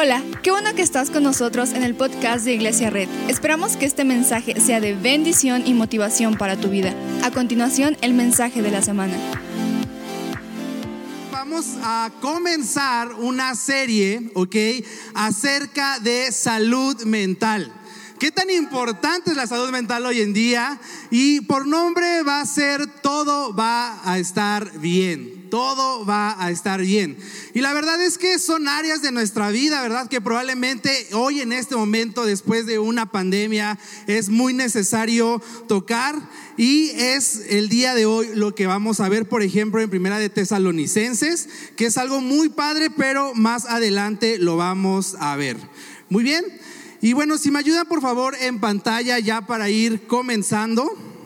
Hola, qué bueno que estás con nosotros en el podcast de Iglesia Red. Esperamos que este mensaje sea de bendición y motivación para tu vida. A continuación, el mensaje de la semana. Vamos a comenzar una serie, ¿ok? Acerca de salud mental. ¿Qué tan importante es la salud mental hoy en día? Y por nombre va a ser todo va a estar bien todo va a estar bien. Y la verdad es que son áreas de nuestra vida, ¿verdad? Que probablemente hoy en este momento, después de una pandemia, es muy necesario tocar. Y es el día de hoy lo que vamos a ver, por ejemplo, en Primera de Tesalonicenses, que es algo muy padre, pero más adelante lo vamos a ver. Muy bien. Y bueno, si me ayudan por favor en pantalla ya para ir comenzando.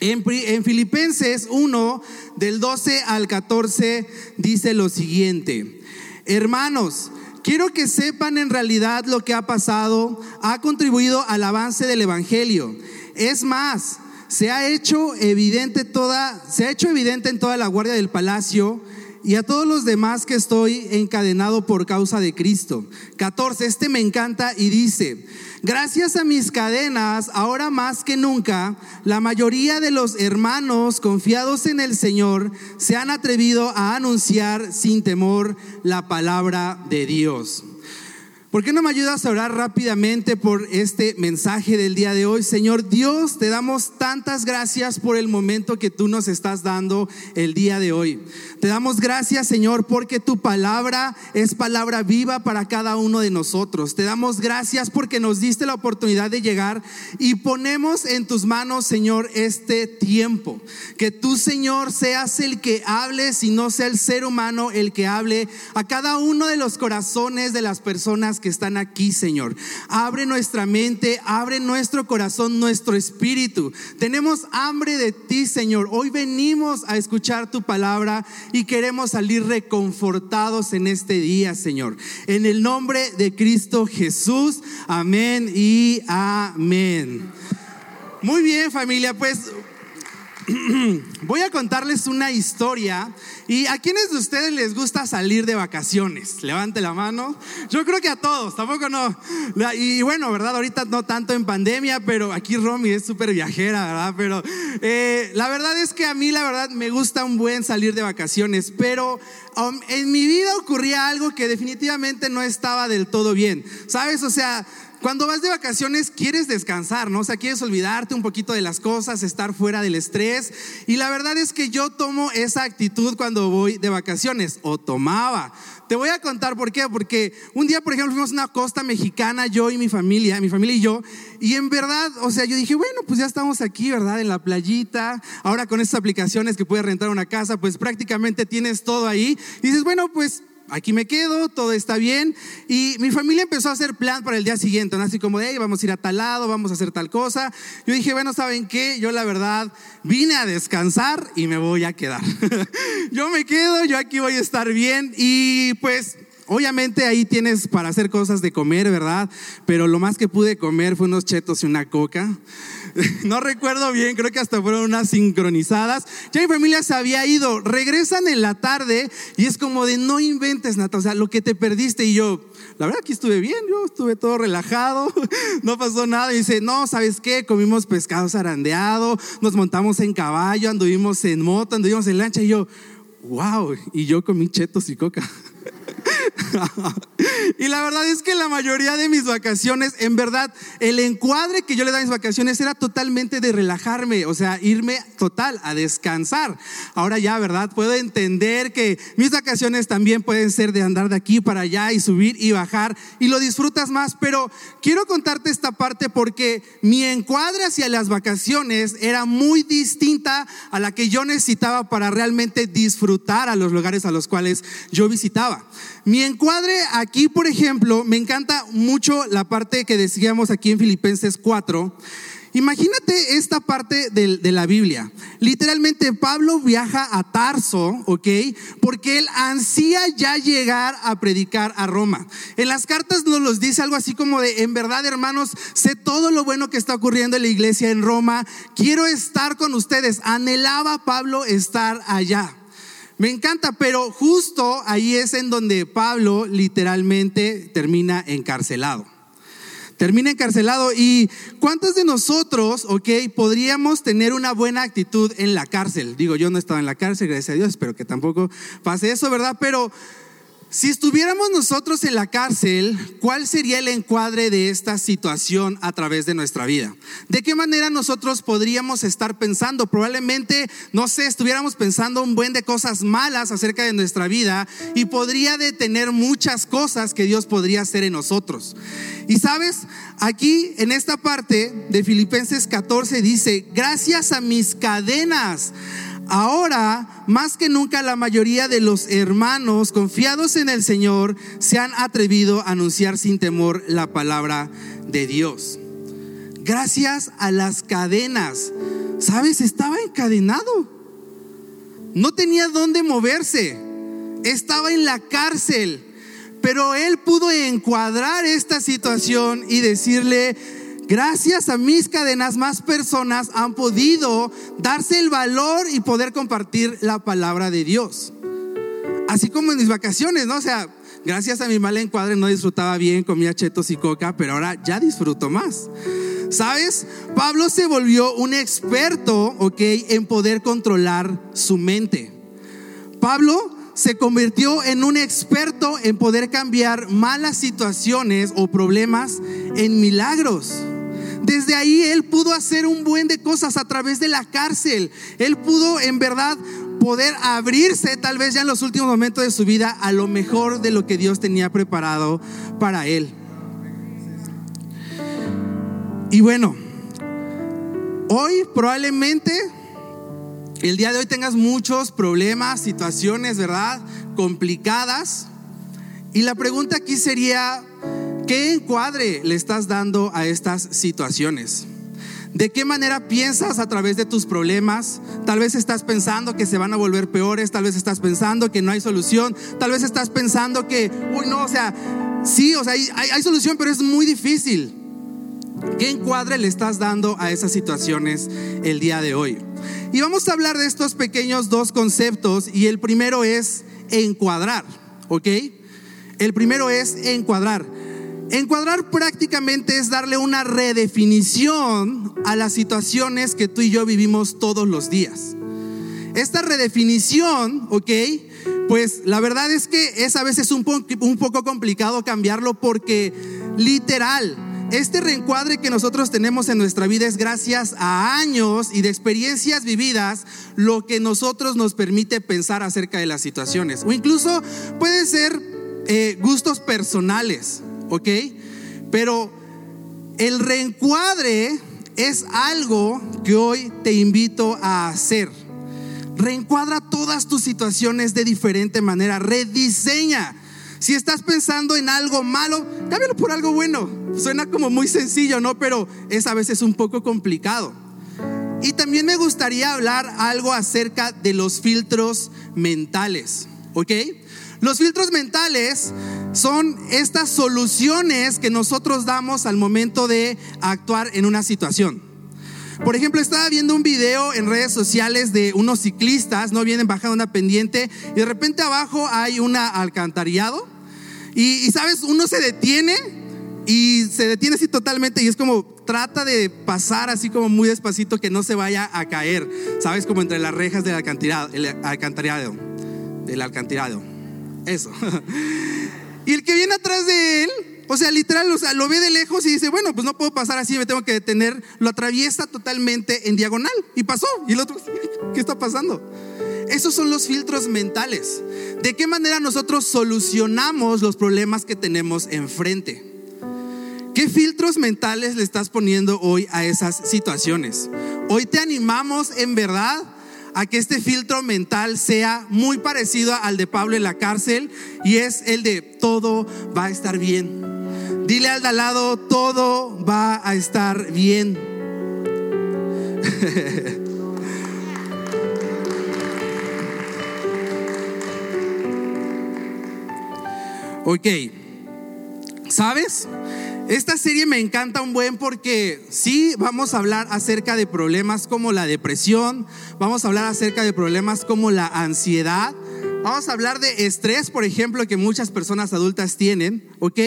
En, en, Filipenses 1, del 12 al 14, dice lo siguiente. Hermanos, quiero que sepan en realidad lo que ha pasado, ha contribuido al avance del Evangelio. Es más, se ha hecho evidente toda, se ha hecho evidente en toda la guardia del palacio y a todos los demás que estoy encadenado por causa de Cristo. 14, este me encanta y dice, gracias a mis cadenas, ahora más que nunca, la mayoría de los hermanos confiados en el Señor se han atrevido a anunciar sin temor la palabra de Dios. ¿Por qué no me ayudas a orar rápidamente por este mensaje del día de hoy? Señor Dios, te damos tantas gracias por el momento que tú nos estás dando el día de hoy. Te damos gracias, Señor, porque tu palabra es palabra viva para cada uno de nosotros. Te damos gracias porque nos diste la oportunidad de llegar y ponemos en tus manos, Señor, este tiempo. Que tú, Señor, seas el que hables y no sea el ser humano el que hable a cada uno de los corazones de las personas que están aquí, Señor. Abre nuestra mente, abre nuestro corazón, nuestro espíritu. Tenemos hambre de ti, Señor. Hoy venimos a escuchar tu palabra y queremos salir reconfortados en este día, Señor. En el nombre de Cristo Jesús. Amén y amén. Muy bien, familia, pues voy a contarles una historia. ¿Y a quienes de ustedes les gusta salir de vacaciones? Levante la mano. Yo creo que a todos, tampoco no. Y bueno, ¿verdad? Ahorita no tanto en pandemia, pero aquí Romy es súper viajera, ¿verdad? Pero eh, la verdad es que a mí, la verdad, me gusta un buen salir de vacaciones, pero um, en mi vida ocurría algo que definitivamente no estaba del todo bien. ¿Sabes? O sea, cuando vas de vacaciones quieres descansar, ¿no? O sea, quieres olvidarte un poquito de las cosas, estar fuera del estrés. Y la verdad es que yo tomo esa actitud cuando voy de vacaciones, o tomaba. Te voy a contar por qué, porque un día, por ejemplo, fuimos a una costa mexicana, yo y mi familia, mi familia y yo, y en verdad, o sea, yo dije, bueno, pues ya estamos aquí, ¿verdad? En la playita, ahora con estas aplicaciones que puedes rentar una casa, pues prácticamente tienes todo ahí. Dices, bueno, pues aquí me quedo, todo está bien. Y mi familia empezó a hacer plan para el día siguiente, así como de, vamos a ir a tal lado, vamos a hacer tal cosa. Yo dije, bueno, ¿saben qué? Yo la verdad vine a descansar y me voy a quedar. yo me quedo, yo aquí voy a estar bien y pues Obviamente ahí tienes para hacer cosas de comer, ¿verdad? Pero lo más que pude comer fue unos chetos y una coca. No recuerdo bien, creo que hasta fueron unas sincronizadas. Ya mi familia se había ido, regresan en la tarde y es como de no inventes, Nata, o sea, lo que te perdiste y yo, la verdad que estuve bien, yo estuve todo relajado, no pasó nada. Y dice, no, ¿sabes qué? Comimos pescado zarandeado, nos montamos en caballo, anduvimos en moto, anduvimos en lancha y yo, wow, y yo comí chetos y coca. y la verdad es que la mayoría de mis vacaciones, en verdad, el encuadre que yo le daba a mis vacaciones era totalmente de relajarme, o sea, irme total a descansar. Ahora ya, ¿verdad? Puedo entender que mis vacaciones también pueden ser de andar de aquí para allá y subir y bajar y lo disfrutas más, pero quiero contarte esta parte porque mi encuadre hacia las vacaciones era muy distinta a la que yo necesitaba para realmente disfrutar a los lugares a los cuales yo visitaba. Mi encuadre aquí, por ejemplo, me encanta mucho la parte que decíamos aquí en Filipenses 4. Imagínate esta parte de, la Biblia. Literalmente Pablo viaja a Tarso, ¿ok? Porque él ansía ya llegar a predicar a Roma. En las cartas nos los dice algo así como de, en verdad hermanos, sé todo lo bueno que está ocurriendo en la iglesia en Roma. Quiero estar con ustedes. Anhelaba Pablo estar allá. Me encanta, pero justo ahí es en donde Pablo literalmente termina encarcelado. Termina encarcelado y ¿cuántos de nosotros, ok, podríamos tener una buena actitud en la cárcel? Digo, yo no he estado en la cárcel, gracias a Dios, espero que tampoco pase eso, ¿verdad? Pero si estuviéramos nosotros en la cárcel, ¿cuál sería el encuadre de esta situación a través de nuestra vida? ¿De qué manera nosotros podríamos estar pensando? Probablemente, no sé, estuviéramos pensando un buen de cosas malas acerca de nuestra vida y podría detener muchas cosas que Dios podría hacer en nosotros. Y sabes, aquí en esta parte de Filipenses 14 dice, gracias a mis cadenas Ahora, más que nunca, la mayoría de los hermanos confiados en el Señor se han atrevido a anunciar sin temor la palabra de Dios. Gracias a las cadenas. ¿Sabes? Estaba encadenado. No tenía dónde moverse. Estaba en la cárcel. Pero él pudo encuadrar esta situación y decirle, Gracias a mis cadenas, más personas han podido darse el valor y poder compartir la palabra de Dios. Así como en mis vacaciones, ¿no? O sea, gracias a mi mal encuadre no disfrutaba bien, comía chetos y coca, pero ahora ya disfruto más. ¿Sabes? Pablo se volvió un experto, ¿ok? En poder controlar su mente. Pablo se convirtió en un experto en poder cambiar malas situaciones o problemas en milagros. Desde ahí él pudo hacer un buen de cosas a través de la cárcel. Él pudo en verdad poder abrirse tal vez ya en los últimos momentos de su vida a lo mejor de lo que Dios tenía preparado para él. Y bueno, hoy probablemente el día de hoy tengas muchos problemas, situaciones, ¿verdad? Complicadas. Y la pregunta aquí sería, ¿Qué encuadre le estás dando a estas situaciones? ¿De qué manera piensas a través de tus problemas? Tal vez estás pensando que se van a volver peores, tal vez estás pensando que no hay solución, tal vez estás pensando que, uy, no, o sea, sí, o sea, hay, solución, pero es muy difícil. ¿Qué encuadre le estás dando a esas situaciones el día de hoy? Y vamos a hablar de estos pequeños dos conceptos y el primero es encuadrar, ¿ok? El primero es encuadrar. Encuadrar prácticamente es darle una redefinición a las situaciones que tú y yo vivimos todos los días. Esta redefinición, ¿ok? Pues la verdad es que es a veces un, un poco complicado cambiarlo porque literal, este reencuadre que nosotros tenemos en nuestra vida es gracias a años y de experiencias vividas lo que nosotros nos permite pensar acerca de las situaciones. O incluso puede ser eh, gustos personales. ¿Ok? Pero el reencuadre es algo que hoy te invito a hacer. Reencuadra todas tus situaciones de diferente manera, rediseña. Si estás pensando en algo malo, cámbialo por algo bueno. Suena como muy sencillo, ¿no? Pero es a veces un poco complicado. Y también me gustaría hablar algo acerca de los filtros mentales, ¿ok? Los filtros mentales son estas soluciones que nosotros damos al momento de actuar en una situación. Por ejemplo, estaba viendo un video en redes sociales de unos ciclistas, no vienen bajando una pendiente y de repente abajo hay un alcantarillado y, sabes, uno se detiene y se detiene así totalmente y es como trata de pasar así como muy despacito que no se vaya a caer, sabes, como entre las rejas del alcantarillado, el alcantarillado, del alcantarillado. Eso. y el que viene atrás de él, o sea, literal, o sea, lo ve de lejos y dice, bueno, pues no puedo pasar así, me tengo que detener. Lo atraviesa totalmente en diagonal y pasó. Y el otro, ¿qué está pasando? Esos son los filtros mentales. ¿De qué manera nosotros solucionamos los problemas que tenemos enfrente? ¿Qué filtros mentales le estás poniendo hoy a esas situaciones? Hoy te animamos en verdad a que este filtro mental sea muy parecido al de Pablo en la cárcel y es el de todo va a estar bien. Dile al de al lado, todo va a estar bien. ok, ¿sabes? Esta serie me encanta un buen porque sí vamos a hablar acerca de problemas como la depresión, vamos a hablar acerca de problemas como la ansiedad, Vamos a hablar de estrés, por ejemplo, que muchas personas adultas tienen, ¿ok?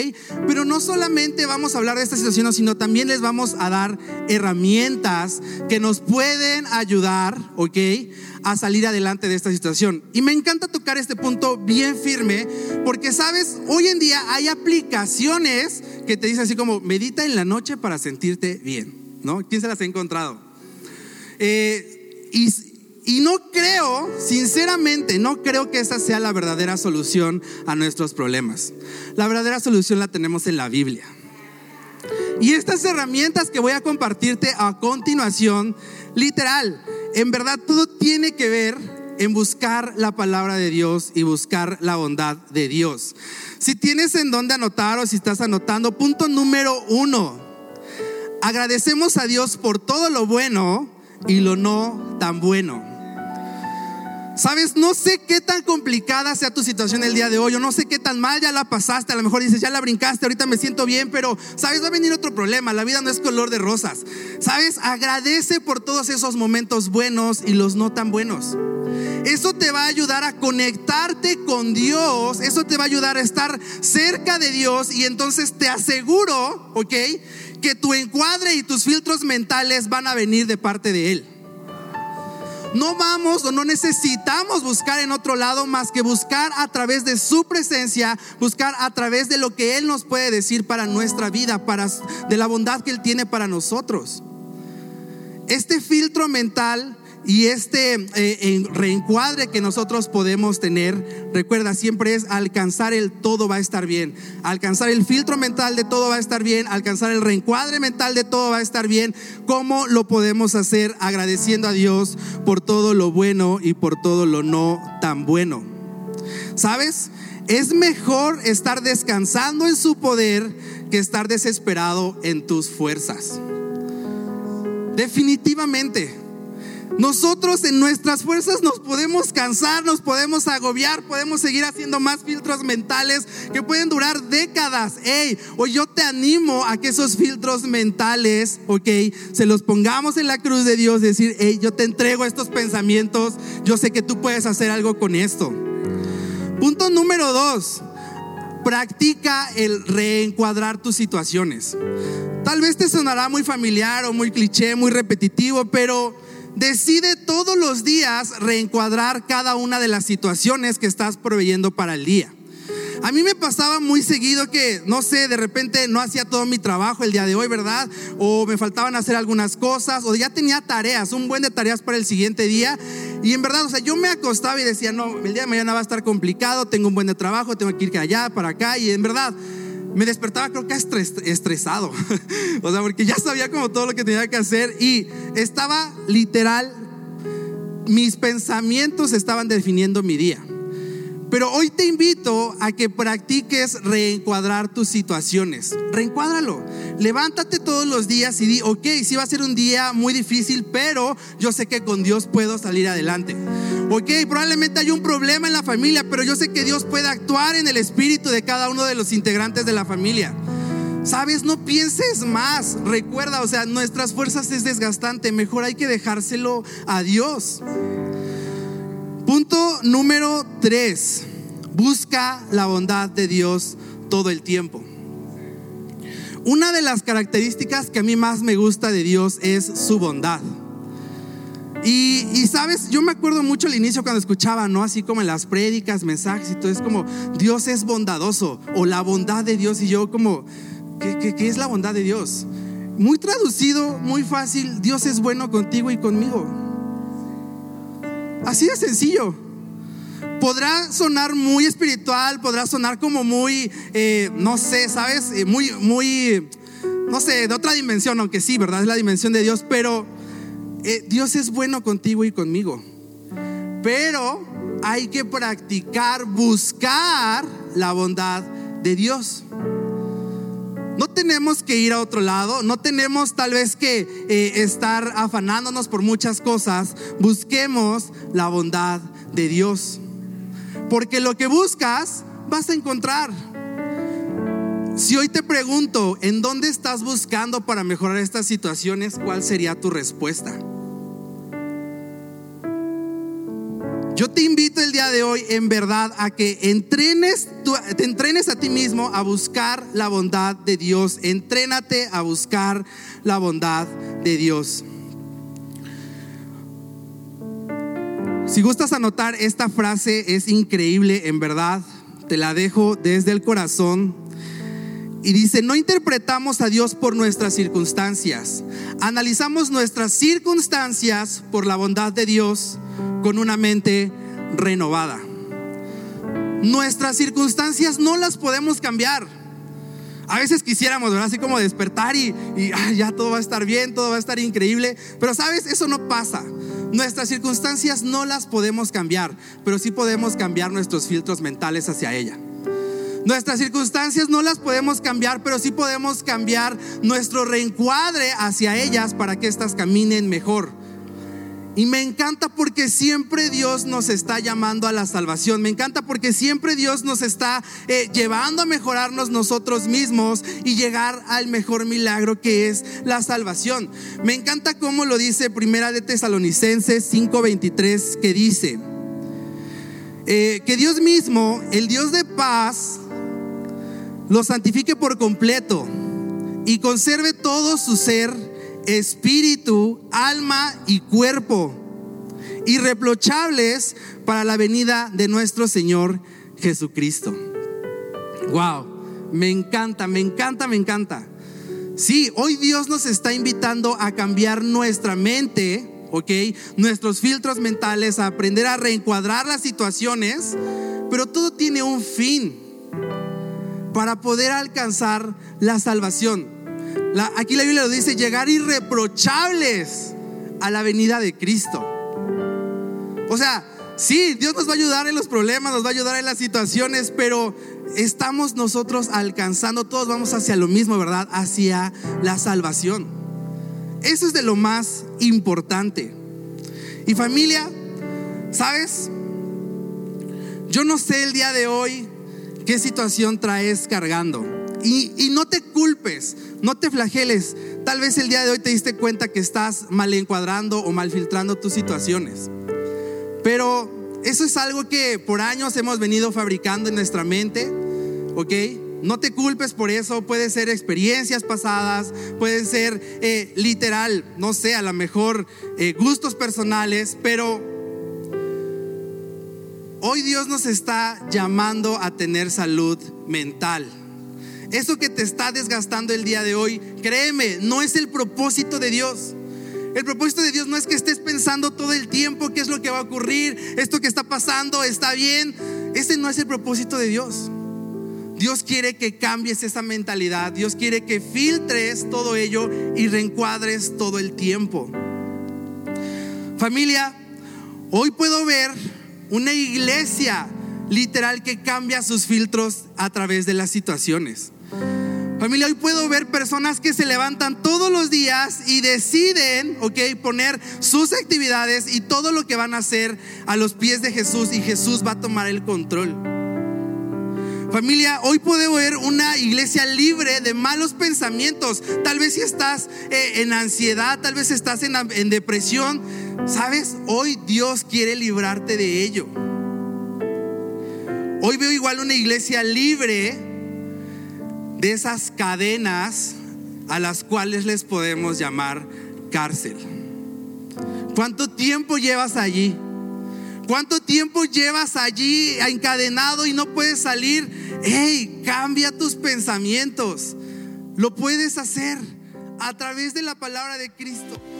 Pero no solamente vamos a hablar de esta situación, sino también les vamos a dar herramientas que nos pueden ayudar, ¿ok? A salir adelante de esta situación. Y me encanta tocar este punto bien firme, porque sabes, hoy en día hay aplicaciones que te dicen así como, medita en la noche para sentirte bien, ¿no? ¿Quién se las ha encontrado? Eh, y y no creo, sinceramente, no creo que esa sea la verdadera solución a nuestros problemas. La verdadera solución la tenemos en la Biblia. Y estas herramientas que voy a compartirte a continuación, literal, en verdad todo tiene que ver en buscar la palabra de Dios y buscar la bondad de Dios. Si tienes en dónde anotar o si estás anotando, punto número uno, agradecemos a Dios por todo lo bueno y lo no tan bueno. Sabes, no sé qué tan complicada sea tu situación el día de hoy, o no sé qué tan mal ya la pasaste, a lo mejor dices, ya la brincaste, ahorita me siento bien, pero, sabes, va a venir otro problema, la vida no es color de rosas. Sabes, agradece por todos esos momentos buenos y los no tan buenos. Eso te va a ayudar a conectarte con Dios, eso te va a ayudar a estar cerca de Dios y entonces te aseguro, ¿ok? Que tu encuadre y tus filtros mentales van a venir de parte de Él. No vamos o no necesitamos buscar en otro lado más que buscar a través de su presencia, buscar a través de lo que Él nos puede decir para nuestra vida, para, de la bondad que Él tiene para nosotros. Este filtro mental y este eh, reencuadre que nosotros podemos tener, recuerda, siempre es alcanzar el todo va a estar bien. Alcanzar el filtro mental de todo va a estar bien. Alcanzar el reencuadre mental de todo va a estar bien. ¿Cómo lo podemos hacer? Agradeciendo a Dios por todo lo bueno y por todo lo no tan bueno. ¿Sabes? Es mejor estar descansando en su poder que estar desesperado en tus fuerzas. Definitivamente. Nosotros en nuestras fuerzas nos podemos cansar, nos podemos agobiar, podemos seguir haciendo más filtros mentales que pueden durar décadas. Hey, hoy yo te animo a que esos filtros mentales, ok, se los pongamos en la cruz de Dios, decir, hey, yo te entrego estos pensamientos, yo sé que tú puedes hacer algo con esto. Punto número dos, practica el reencuadrar tus situaciones. Tal vez te sonará muy familiar o muy cliché, muy repetitivo, pero decide todos los días reencuadrar cada una de las situaciones que estás proveyendo para el día. A mí me pasaba muy seguido que, no sé, de repente no hacía todo mi trabajo el día de hoy, ¿verdad? O me faltaban hacer algunas cosas, o ya tenía tareas, un buen de tareas para el siguiente día. Y en verdad, o sea, yo me acostaba y decía, no, el día de mañana va a estar complicado, tengo un buen de trabajo, tengo que ir allá, para acá. Y en verdad, me despertaba creo que estresado. o sea, porque ya sabía como todo lo que tenía que hacer y estaba literal, mis pensamientos estaban definiendo mi día. Pero hoy te invito a que practiques reencuadrar tus situaciones. Reencuádralo. Levántate todos los días y di, ok, sí va a ser un día muy difícil, pero yo sé que con Dios puedo salir adelante. Ok, probablemente hay un problema en la familia, pero yo sé que Dios puede actuar en el espíritu de cada uno de los integrantes de la familia. Sabes, no pienses más. Recuerda, o sea, nuestras fuerzas es desgastante. Mejor hay que dejárselo a Dios. Punto número tres, busca la bondad de Dios todo el tiempo. Una de las características que a mí más me gusta de Dios es su bondad. Y, sabes, yo me acuerdo mucho al inicio cuando escuchaba, ¿no? Así como en las prédicas, mensajes y todo, es como, Dios es bondadoso o la bondad de Dios. Y yo como, ¿qué, qué es la bondad de Dios? Muy traducido, muy fácil, Dios es bueno contigo y conmigo. Así de sencillo. Podrá sonar muy espiritual, podrá sonar como muy, eh, no sé, ¿sabes? Eh, muy, muy, no sé, de otra dimensión, aunque sí, ¿verdad? Es la dimensión de Dios, pero eh, Dios es bueno contigo y conmigo. Pero hay que practicar, buscar la bondad de Dios. No tenemos que ir a otro lado, no tenemos tal vez que eh, estar afanándonos por muchas cosas. Busquemos la bondad de Dios. Porque lo que buscas vas a encontrar. Si hoy te pregunto, ¿en dónde estás buscando para mejorar estas situaciones? ¿Cuál sería tu respuesta? Yo te invito el día de hoy en verdad a que entrenes, te entrenes a ti mismo a buscar la bondad de Dios. Entrénate a buscar la bondad de Dios. Si gustas anotar esta frase, es increíble, en verdad. Te la dejo desde el corazón. Y dice, no interpretamos a Dios por nuestras circunstancias. Analizamos nuestras circunstancias por la bondad de Dios con una mente renovada. Nuestras circunstancias no las podemos cambiar. A veces quisiéramos, ¿verdad? Así como despertar y, ya todo va a estar bien, todo va a estar increíble. Pero sabes, eso no pasa. Nuestras circunstancias no las podemos cambiar, pero sí podemos cambiar nuestros filtros mentales hacia ella. Nuestras circunstancias no las podemos cambiar, pero sí podemos cambiar nuestro reencuadre hacia ellas para que éstas caminen mejor. Y me encanta porque siempre Dios nos está llamando a la salvación. Me encanta porque siempre Dios nos está eh, llevando a mejorarnos nosotros mismos y llegar al mejor milagro que es la salvación. Me encanta cómo lo dice Primera de Tesalonicenses 5:23 que dice eh, que Dios mismo, el Dios de paz, lo santifique por completo y conserve todo su ser, espíritu, alma y cuerpo, irreprochables para la venida de nuestro Señor Jesucristo. Wow, me encanta, me encanta, me encanta. Sí, hoy Dios nos está invitando a cambiar nuestra mente, ¿ok? Nuestros filtros mentales, a aprender a reencuadrar las situaciones, pero todo tiene un fin para poder alcanzar la salvación. Aquí la Biblia lo dice, llegar irreprochables a la venida de Cristo. O sea, sí, Dios nos va a ayudar en los problemas, nos va a ayudar en las situaciones, pero estamos nosotros alcanzando, todos vamos hacia lo mismo, ¿verdad? Hacia la salvación. Eso es de lo más importante. Y familia, ¿sabes? Yo no sé el día de hoy qué situación traes cargando. Y, no te culpes, no te flageles. Tal vez el día de hoy te diste cuenta que estás mal encuadrando o mal filtrando tus situaciones. Pero eso es algo que por años hemos venido fabricando en nuestra mente, ¿ok? No te culpes por eso, puede ser experiencias pasadas, pueden ser eh, literal, no sé, a lo mejor eh, gustos personales, pero Hoy Dios nos está llamando a tener salud mental. Eso que te está desgastando el día de hoy, créeme, no es el propósito de Dios. El propósito de Dios no es que estés pensando todo el tiempo qué es lo que va a ocurrir, esto que está pasando está bien. Ese no es el propósito de Dios. Dios quiere que cambies esa mentalidad. Dios quiere que filtres todo ello y reencuadres todo el tiempo. Familia, hoy puedo ver una iglesia literal que cambia sus filtros a través de las situaciones. Familia, hoy puedo ver personas que se levantan todos los días y deciden, ok, poner sus actividades y todo lo que van a hacer a los pies de Jesús y Jesús va a tomar el control. Familia, hoy puedo ver una iglesia libre de malos pensamientos. Tal vez si estás eh, en ansiedad, tal vez estás en, en depresión, ¿Sabes? Hoy Dios quiere librarte de ello. Hoy veo igual una iglesia libre de esas cadenas a las cuales les podemos llamar cárcel. ¿Cuánto tiempo llevas allí? ¿Cuánto tiempo llevas allí encadenado y no puedes salir? Hey, cambia tus pensamientos. Lo puedes hacer a través de la palabra de Cristo.